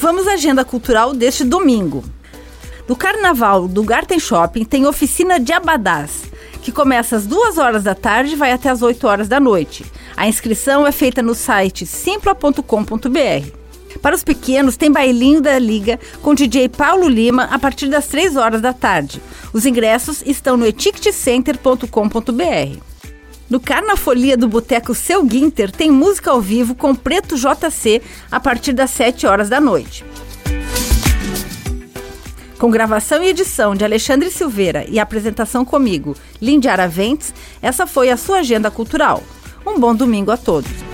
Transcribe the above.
Vamos à agenda cultural deste domingo. No carnaval do Garten Shopping tem oficina de abadás, que começa às 2 horas da tarde e vai até às 8 horas da noite. A inscrição é feita no site simpla.com.br. Para os pequenos, tem bailinho da Liga com DJ Paulo Lima a partir das 3 horas da tarde. Os ingressos estão no etiquetcenter.com.br. No Carnafolia do Boteco Seu Guinter tem música ao vivo com Preto JC a partir das 7 horas da noite. Com gravação e edição de Alexandre Silveira e apresentação comigo, Lindy Araventes, essa foi a sua agenda cultural. Um bom domingo a todos.